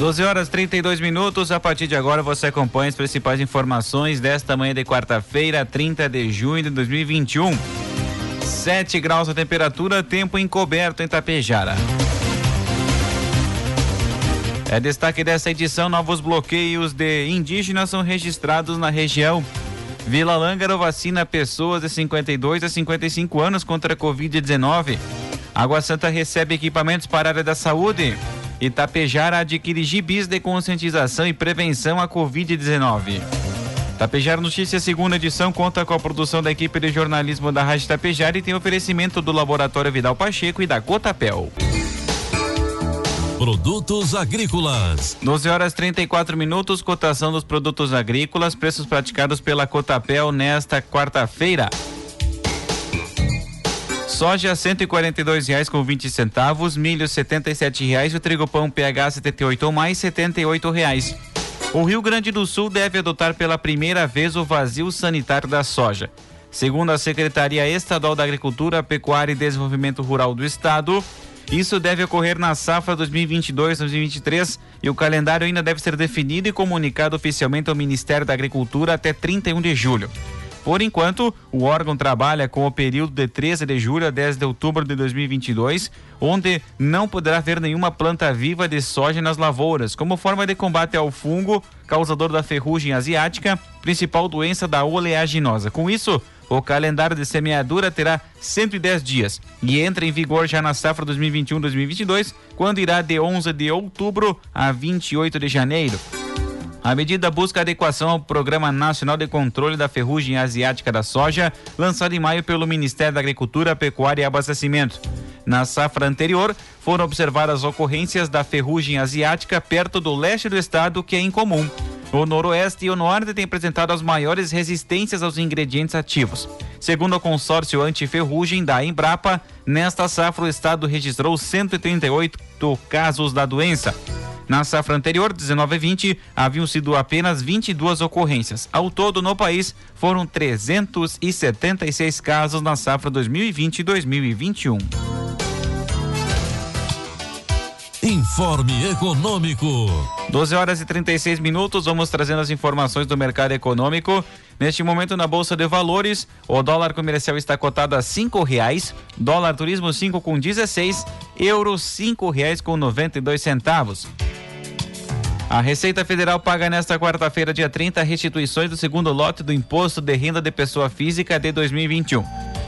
12 horas 32 minutos. A partir de agora você acompanha as principais informações desta manhã de quarta-feira, 30 de junho de 2021. 7 graus a temperatura, tempo encoberto em Tapejara. É destaque dessa edição: novos bloqueios de indígenas são registrados na região. Vila Lângaro vacina pessoas de 52 a 55 anos contra a Covid-19. Água Santa recebe equipamentos para a área da saúde. Itapejara adquire gibis de conscientização e prevenção à Covid-19. Tapejara Notícias, segunda edição, conta com a produção da equipe de jornalismo da Rádio Tapejara e tem oferecimento do Laboratório Vidal Pacheco e da Cotapel. Produtos agrícolas. 12 horas 34 minutos, cotação dos produtos agrícolas, preços praticados pela Cotapel nesta quarta-feira. Soja cento e quarenta e dois reais com vinte centavos, milho setenta e sete reais, o trigo pão PH 78 ou mais setenta e oito reais. O Rio Grande do Sul deve adotar pela primeira vez o vazio sanitário da soja. Segundo a Secretaria Estadual da Agricultura, Pecuária e Desenvolvimento Rural do Estado, isso deve ocorrer na safra 2022-2023 e o calendário ainda deve ser definido e comunicado oficialmente ao Ministério da Agricultura até 31 de julho. Por enquanto, o órgão trabalha com o período de 13 de julho a 10 de outubro de 2022, onde não poderá haver nenhuma planta viva de soja nas lavouras, como forma de combate ao fungo causador da ferrugem asiática, principal doença da oleaginosa. Com isso, o calendário de semeadura terá 110 dias e entra em vigor já na safra 2021-2022, quando irá de 11 de outubro a 28 de janeiro. A medida busca adequação ao Programa Nacional de Controle da Ferrugem Asiática da Soja, lançado em maio pelo Ministério da Agricultura, Pecuária e Abastecimento. Na safra anterior, foram observadas ocorrências da ferrugem asiática perto do leste do estado, que é incomum. O noroeste e o norte têm apresentado as maiores resistências aos ingredientes ativos. Segundo o consórcio antiferrugem da Embrapa, nesta safra o estado registrou 138 casos da doença. Na safra anterior, 19 e 20, haviam sido apenas 22 ocorrências. Ao todo, no país, foram 376 casos na safra 2020-2021. Informe Econômico. 12 horas e 36 minutos, vamos trazendo as informações do mercado econômico. Neste momento, na Bolsa de Valores, o dólar comercial está cotado a cinco reais, dólar turismo cinco com 16, euro cinco reais com 92 centavos. A Receita Federal paga nesta quarta-feira, dia 30, restituições do segundo lote do Imposto de Renda de Pessoa Física de 2021.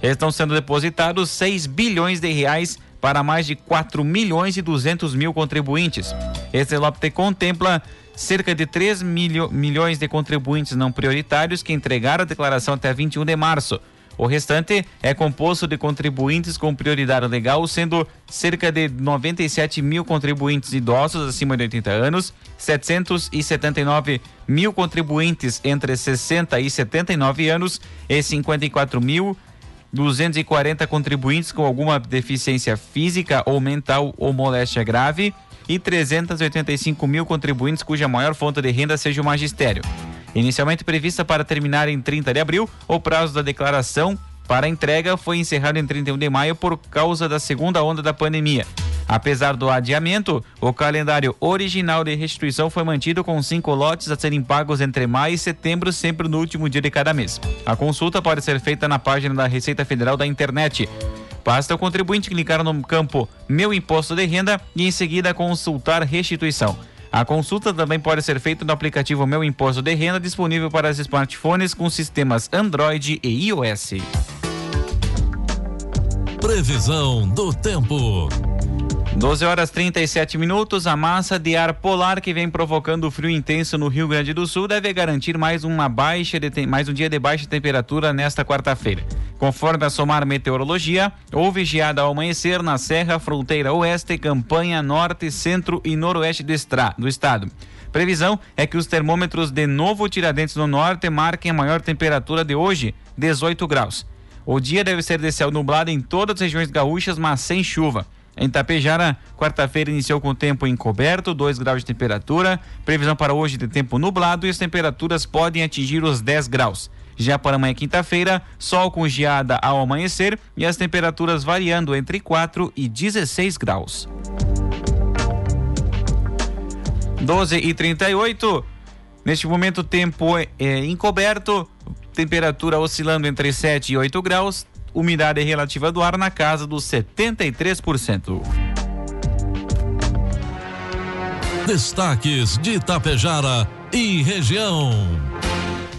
Estão sendo depositados 6 bilhões de reais para mais de 4 milhões e 200 mil contribuintes. Esse lote contempla cerca de 3 milho, milhões de contribuintes não prioritários que entregaram a declaração até 21 de março. O restante é composto de contribuintes com prioridade legal, sendo cerca de 97 mil contribuintes idosos acima de 80 anos, 779 mil contribuintes entre 60 e 79 anos e 54 mil 240 contribuintes com alguma deficiência física ou mental ou moléstia grave e 385 mil contribuintes cuja maior fonte de renda seja o magistério. Inicialmente prevista para terminar em 30 de abril, o prazo da declaração para entrega foi encerrado em 31 de maio por causa da segunda onda da pandemia. Apesar do adiamento, o calendário original de restituição foi mantido com cinco lotes a serem pagos entre maio e setembro, sempre no último dia de cada mês. A consulta pode ser feita na página da Receita Federal da internet. Basta o contribuinte clicar no campo Meu Imposto de Renda e em seguida consultar restituição. A consulta também pode ser feita no aplicativo Meu Imposto de Renda, disponível para smartphones com sistemas Android e iOS. Previsão do tempo. 12 horas 37 minutos. A massa de ar polar que vem provocando frio intenso no Rio Grande do Sul deve garantir mais uma baixa de, mais um dia de baixa temperatura nesta quarta-feira. Conforme a Somar Meteorologia, houve geada ao amanhecer na Serra, Fronteira Oeste, Campanha, Norte, Centro e Noroeste do, do estado. Previsão é que os termômetros de Novo Tiradentes no Norte marquem a maior temperatura de hoje, 18 graus. O dia deve ser de céu nublado em todas as regiões gaúchas, mas sem chuva. Em Tapejara, quarta-feira iniciou com tempo encoberto, 2 graus de temperatura. Previsão para hoje de tempo nublado e as temperaturas podem atingir os 10 graus. Já para amanhã, quinta-feira, sol com geada ao amanhecer e as temperaturas variando entre 4 e 16 graus. 12 e 38. Neste momento, tempo é, é encoberto, temperatura oscilando entre 7 e 8 graus, umidade relativa do ar na casa dos 73%. Destaques de Itapejara e região.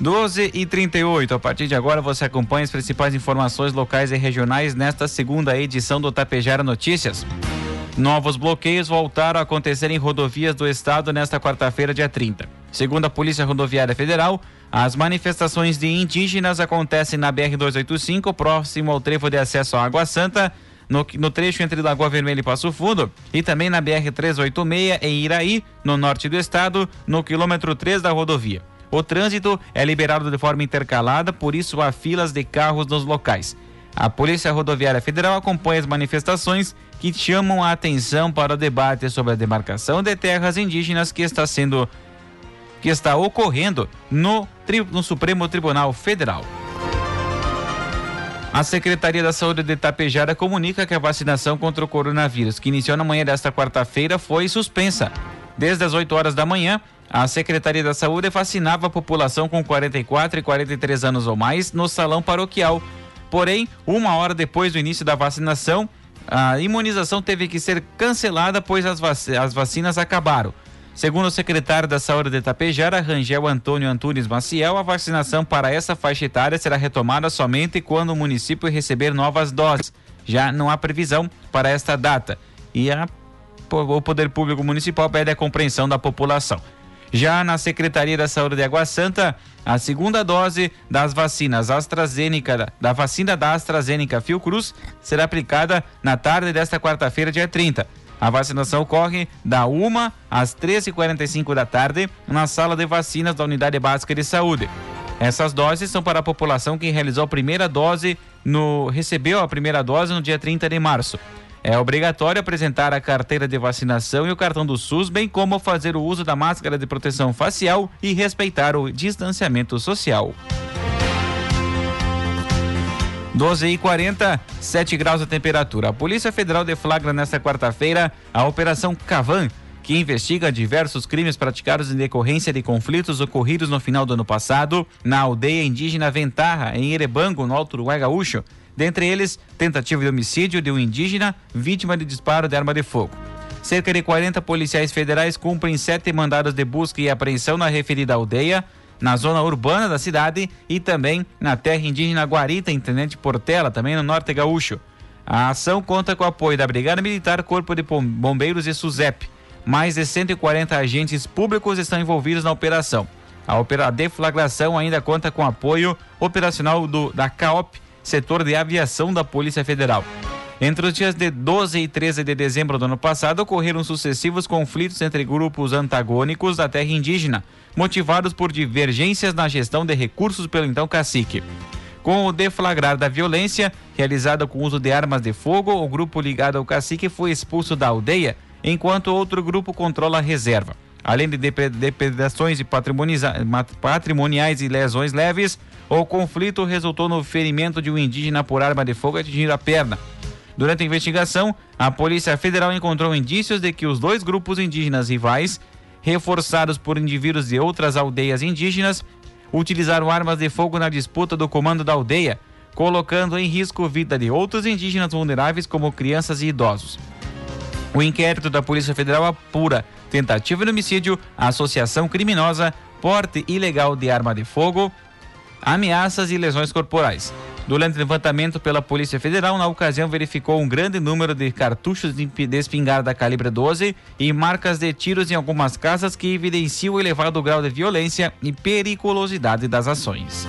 12 e 38. A partir de agora você acompanha as principais informações locais e regionais nesta segunda edição do Tapejara Notícias. Novos bloqueios voltaram a acontecer em rodovias do estado nesta quarta-feira, dia 30. Segundo a Polícia Rodoviária Federal, as manifestações de indígenas acontecem na BR-285, próximo ao trevo de acesso à Água Santa, no, no, trecho entre Lagoa Vermelha e Passo Fundo, e também na BR-386 em Iraí, no norte do estado, no quilômetro 3 da rodovia. O trânsito é liberado de forma intercalada, por isso há filas de carros nos locais. A Polícia Rodoviária Federal acompanha as manifestações que chamam a atenção para o debate sobre a demarcação de terras indígenas que está sendo que está ocorrendo no, no Supremo Tribunal Federal. A Secretaria da Saúde de Itapejara comunica que a vacinação contra o coronavírus, que iniciou na manhã desta quarta-feira, foi suspensa. Desde as 8 horas da manhã, a Secretaria da Saúde vacinava a população com 44 e 43 anos ou mais no salão paroquial. Porém, uma hora depois do início da vacinação, a imunização teve que ser cancelada, pois as, as vacinas acabaram. Segundo o secretário da Saúde de Itapejara, Rangel Antônio Antunes Maciel, a vacinação para essa faixa etária será retomada somente quando o município receber novas doses. Já não há previsão para esta data. E a, o Poder Público Municipal pede a compreensão da população. Já na Secretaria da Saúde de Água Santa, a segunda dose das vacinas AstraZeneca, da vacina da AstraZeneca Fiocruz, será aplicada na tarde desta quarta-feira, dia 30. A vacinação ocorre da 1 às 13h45 da tarde na sala de vacinas da Unidade Básica de Saúde. Essas doses são para a população que realizou a primeira dose no recebeu a primeira dose no dia 30 de março. É obrigatório apresentar a carteira de vacinação e o cartão do SUS, bem como fazer o uso da máscara de proteção facial e respeitar o distanciamento social. 12 e 40, 7 graus a temperatura. A Polícia Federal deflagra nesta quarta-feira a Operação Cavan, que investiga diversos crimes praticados em decorrência de conflitos ocorridos no final do ano passado na aldeia indígena Ventarra, em Erebango, no Alto Uruguai Gaúcho. Dentre eles, tentativa de homicídio de um indígena vítima de disparo de arma de fogo. Cerca de 40 policiais federais cumprem sete mandados de busca e apreensão na referida aldeia, na zona urbana da cidade e também na terra indígena Guarita, em Tenente Portela, também no norte gaúcho. A ação conta com o apoio da Brigada Militar, Corpo de Bombeiros e SUSEP. Mais de 140 agentes públicos estão envolvidos na operação. A, deflagração ainda conta com apoio operacional do, da CAOP, setor de aviação da Polícia Federal. Entre os dias de 12 e 13 de dezembro do ano passado, ocorreram sucessivos conflitos entre grupos antagônicos da terra indígena, motivados por divergências na gestão de recursos pelo então cacique. Com o deflagrar da violência, realizada com uso de armas de fogo, o grupo ligado ao cacique foi expulso da aldeia, enquanto outro grupo controla a reserva. Além de depredações patrimoniais e lesões leves, o conflito resultou no ferimento de um indígena por arma de fogo atingindo a perna. Durante a investigação, a Polícia Federal encontrou indícios de que os dois grupos indígenas rivais reforçados por indivíduos de outras aldeias indígenas, utilizaram armas de fogo na disputa do comando da aldeia, colocando em risco a vida de outros indígenas vulneráveis, como crianças e idosos. O inquérito da Polícia Federal apura tentativa de homicídio, associação criminosa, porte ilegal de arma de fogo, ameaças e lesões corporais. Durante o levantamento pela Polícia Federal, na ocasião verificou um grande número de cartuchos de espingarda calibre 12 e marcas de tiros em algumas casas que evidenciam o elevado grau de violência e periculosidade das ações.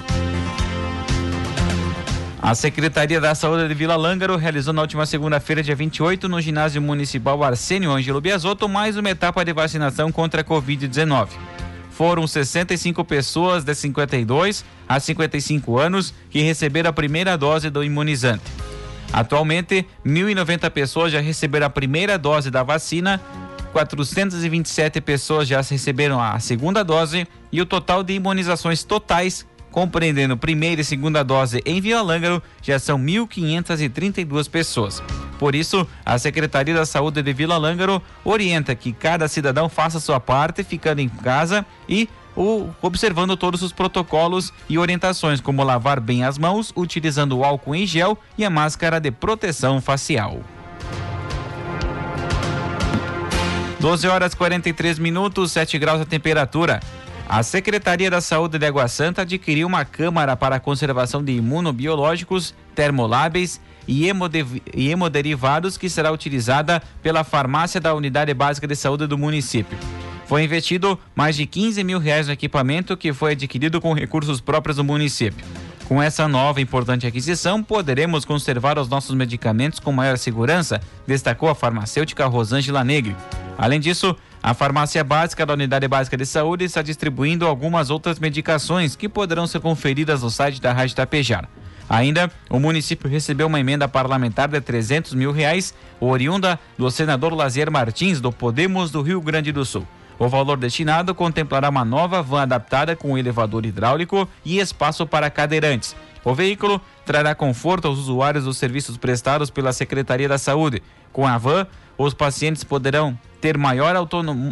A Secretaria da Saúde de Vila Lângaro realizou na última segunda-feira, dia 28, no ginásio municipal Arsênio Ângelo Biasotto, mais uma etapa de vacinação contra a Covid-19. Foram 65 pessoas de 52 a 55 anos que receberam a primeira dose do imunizante. Atualmente, 1.090 pessoas já receberam a primeira dose da vacina, 427 pessoas já receberam a segunda dose e o total de imunizações totais compreendendo primeira e segunda dose em Vila Lângaro, já são 1.532 pessoas. Por isso, a Secretaria da Saúde de Vila Lângaro orienta que cada cidadão faça sua parte, ficando em casa e o, observando todos os protocolos e orientações, como lavar bem as mãos, utilizando o álcool em gel e a máscara de proteção facial. 12 horas 43 minutos, 7 graus a temperatura. A Secretaria da Saúde de Água Santa adquiriu uma câmara para a conservação de imunobiológicos, termoláveis e, hemoderivados que será utilizada pela farmácia da Unidade Básica de Saúde do município. Foi investido mais de 15 mil reais no equipamento que foi adquirido com recursos próprios do município. Com essa nova importante aquisição, poderemos conservar os nossos medicamentos com maior segurança, destacou a farmacêutica Rosângela Negri. Além disso, a farmácia básica da Unidade Básica de Saúde está distribuindo algumas outras medicações que poderão ser conferidas no site da Rádio Tapejar. Ainda, o município recebeu uma emenda parlamentar de 300 mil reais, oriunda do senador Lazier Martins, do Podemos do Rio Grande do Sul. O valor destinado contemplará uma nova van adaptada com elevador hidráulico e espaço para cadeirantes. O veículo trará conforto aos usuários dos serviços prestados pela Secretaria da Saúde. Com a van, os pacientes poderão ter maior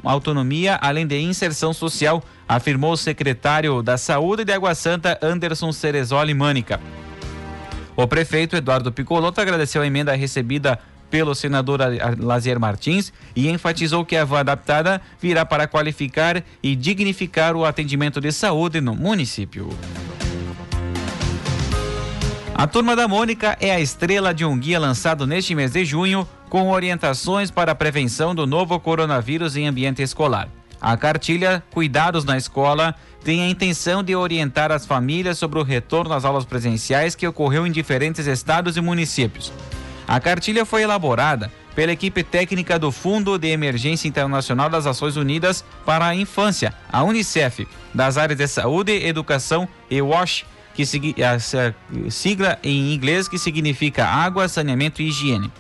autonomia, além de inserção social, afirmou o secretário da Saúde de Água Santa, Anderson Cerezoli Mânica. O prefeito Eduardo Picoloto agradeceu a emenda recebida pelo senador Lazier Martins e enfatizou que a van adaptada virá para qualificar e dignificar o atendimento de saúde no município. A turma da Mônica é a estrela de um guia lançado neste mês de junho com orientações para a prevenção do novo coronavírus em ambiente escolar. A cartilha Cuidados na Escola tem a intenção de orientar as famílias sobre o retorno às aulas presenciais que ocorreu em diferentes estados e municípios. A cartilha foi elaborada pela equipe técnica do Fundo de Emergência Internacional das Nações Unidas para a Infância, a Unicef, das áreas de saúde, educação e WASH, que a sigla em inglês que significa água, saneamento e higiene.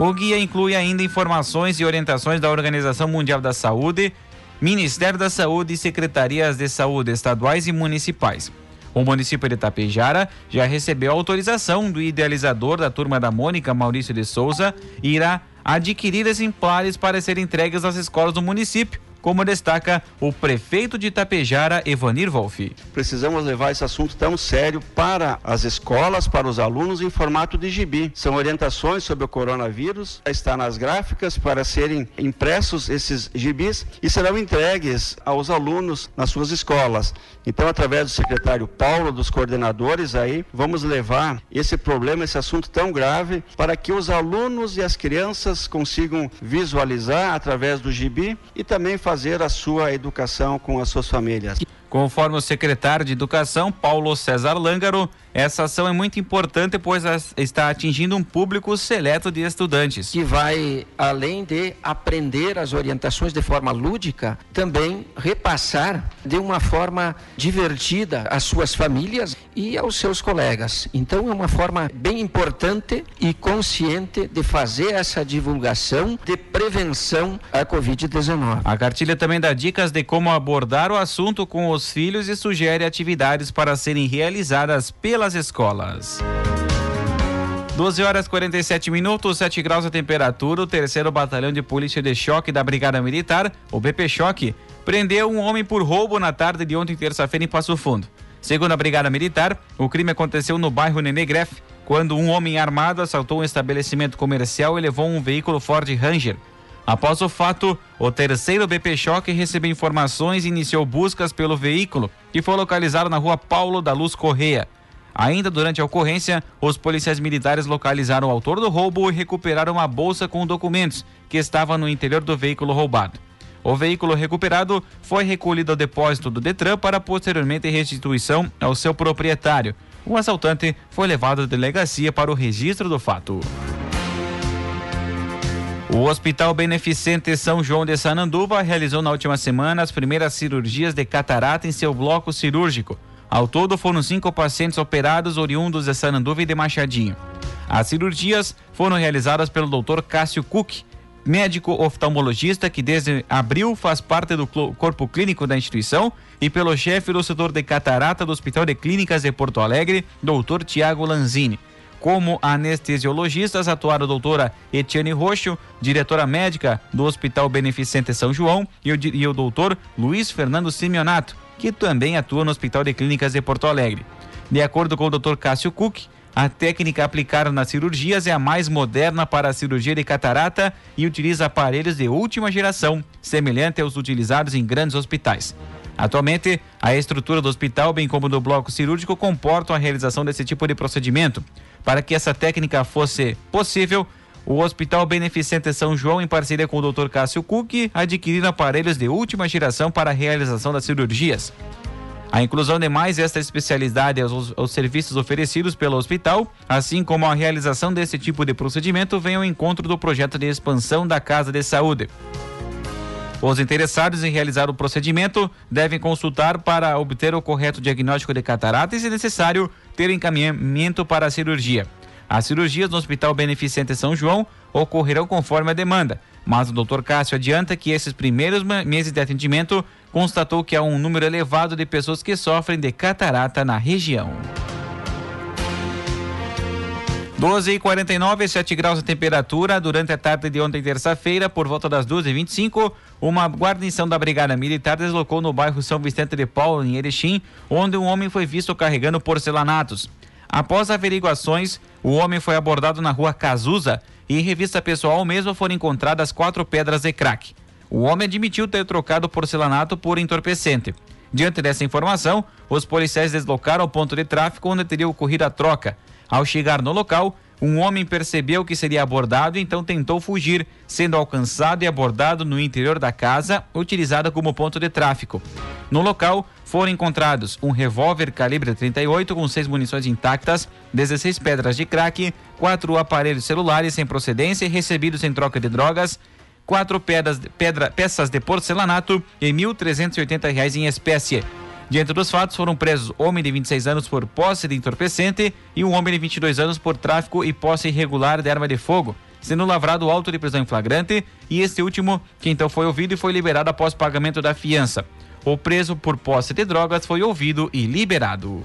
O guia inclui ainda informações e orientações da Organização Mundial da Saúde, Ministério da Saúde e secretarias de saúde estaduais e municipais. O município de Tapejara já recebeu autorização do idealizador da turma da Mônica, Maurício de Souza, e irá adquirir exemplares para serem entregues às escolas do município como destaca o prefeito de Itapejara, Evanir Wolff. Precisamos levar esse assunto tão sério para as escolas, para os alunos em formato de gibi. São orientações sobre o coronavírus, está nas gráficas para serem impressos esses gibis e serão entregues aos alunos nas suas escolas. Então, através do secretário Paulo, dos coordenadores aí, vamos levar esse problema, esse assunto tão grave, para que os alunos e as crianças consigam visualizar através do gibi e também fazer fazer a sua educação com as suas famílias. Conforme o secretário de Educação, Paulo César Lângaro, essa ação é muito importante, pois está atingindo um público seleto de estudantes. Que vai, além de aprender as orientações de forma lúdica, também repassar de uma forma divertida às suas famílias e aos seus colegas. Então, é uma forma bem importante e consciente de fazer essa divulgação de prevenção à Covid-19. A cartilha também dá dicas de como abordar o assunto com os filhos e sugere atividades para serem realizadas pela pelas escolas. 12 horas 47 minutos, 7 graus a temperatura. O terceiro batalhão de polícia de choque da Brigada Militar, o BP Choque, prendeu um homem por roubo na tarde de ontem, terça-feira, em Passo Fundo. Segundo a Brigada Militar, o crime aconteceu no bairro Nenegref, quando um homem armado assaltou um estabelecimento comercial e levou um veículo Ford Ranger. Após o fato, o terceiro BP Choque recebeu informações e iniciou buscas pelo veículo, que foi localizado na rua Paulo da Luz Correia. Ainda durante a ocorrência, os policiais militares localizaram o autor do roubo e recuperaram uma bolsa com documentos que estava no interior do veículo roubado. O veículo recuperado foi recolhido ao depósito do Detran para posteriormente restituição ao seu proprietário. O assaltante foi levado à delegacia para o registro do fato. O Hospital Beneficente São João de Sananduva realizou na última semana as primeiras cirurgias de catarata em seu bloco cirúrgico. Ao todo, foram cinco pacientes operados oriundos de Sananduva e de Machadinho. As cirurgias foram realizadas pelo Dr. Cássio Cook, médico oftalmologista que desde abril faz parte do corpo clínico da instituição, e pelo chefe do setor de catarata do Hospital de Clínicas de Porto Alegre, Dr. Tiago Lanzini. Como anestesiologistas atuaram a doutora Etiane Roxo, diretora médica do Hospital Beneficente São João, e o, e o doutor Luiz Fernando Simeonato, que também atua no Hospital de Clínicas de Porto Alegre. De acordo com o Dr. Cássio Cook, a técnica aplicada nas cirurgias é a mais moderna para a cirurgia de catarata e utiliza aparelhos de última geração, semelhante aos utilizados em grandes hospitais. Atualmente, a estrutura do hospital, bem como do bloco cirúrgico, comportam a realização desse tipo de procedimento. Para que essa técnica fosse possível, o Hospital Beneficente São João, em parceria com o Dr. Cássio Cook, adquiriram aparelhos de última geração para a realização das cirurgias. A inclusão de mais esta especialidade aos, aos, serviços oferecidos pelo hospital, assim como a realização desse tipo de procedimento, vem ao encontro do projeto de expansão da Casa de Saúde. Os interessados em realizar o procedimento devem consultar para obter o correto diagnóstico de catarata e, se necessário, ter encaminhamento para a cirurgia. As cirurgias no Hospital Beneficente São João ocorrerão conforme a demanda, mas o Dr. Cássio adianta que esses primeiros meses de atendimento constatou que há um número elevado de pessoas que sofrem de catarata na região. 12 e 49 7 graus de temperatura. Durante a tarde de ontem, terça-feira, por volta das 12h25, uma guarnição da Brigada Militar deslocou no bairro São Vicente de Paulo, em Erechim, onde um homem foi visto carregando porcelanatos. Após averiguações, o homem foi abordado na rua Cazuza e em revista pessoal mesmo foram encontradas quatro pedras de crack. O homem admitiu ter trocado porcelanato por entorpecente. Diante dessa informação, os policiais deslocaram ao ponto de tráfico onde teria ocorrido a troca. Ao chegar no local, um homem percebeu que seria abordado então tentou fugir, sendo alcançado e abordado no interior da casa, utilizada como ponto de tráfico. No local, foram encontrados um revólver calibre 38 com seis munições intactas, 16 pedras de crack, quatro aparelhos celulares sem procedência recebidos em troca de drogas, quatro pedras, pedra, peças de porcelanato e R$ 1.380 em espécie. Diante dos fatos, foram presos homem de 26 anos por posse de entorpecente e um homem de 22 anos por tráfico e posse irregular de arma de fogo, sendo lavrado auto de prisão em flagrante e este último, que então foi ouvido e foi liberado após pagamento da fiança. O preso por posse de drogas foi ouvido e liberado.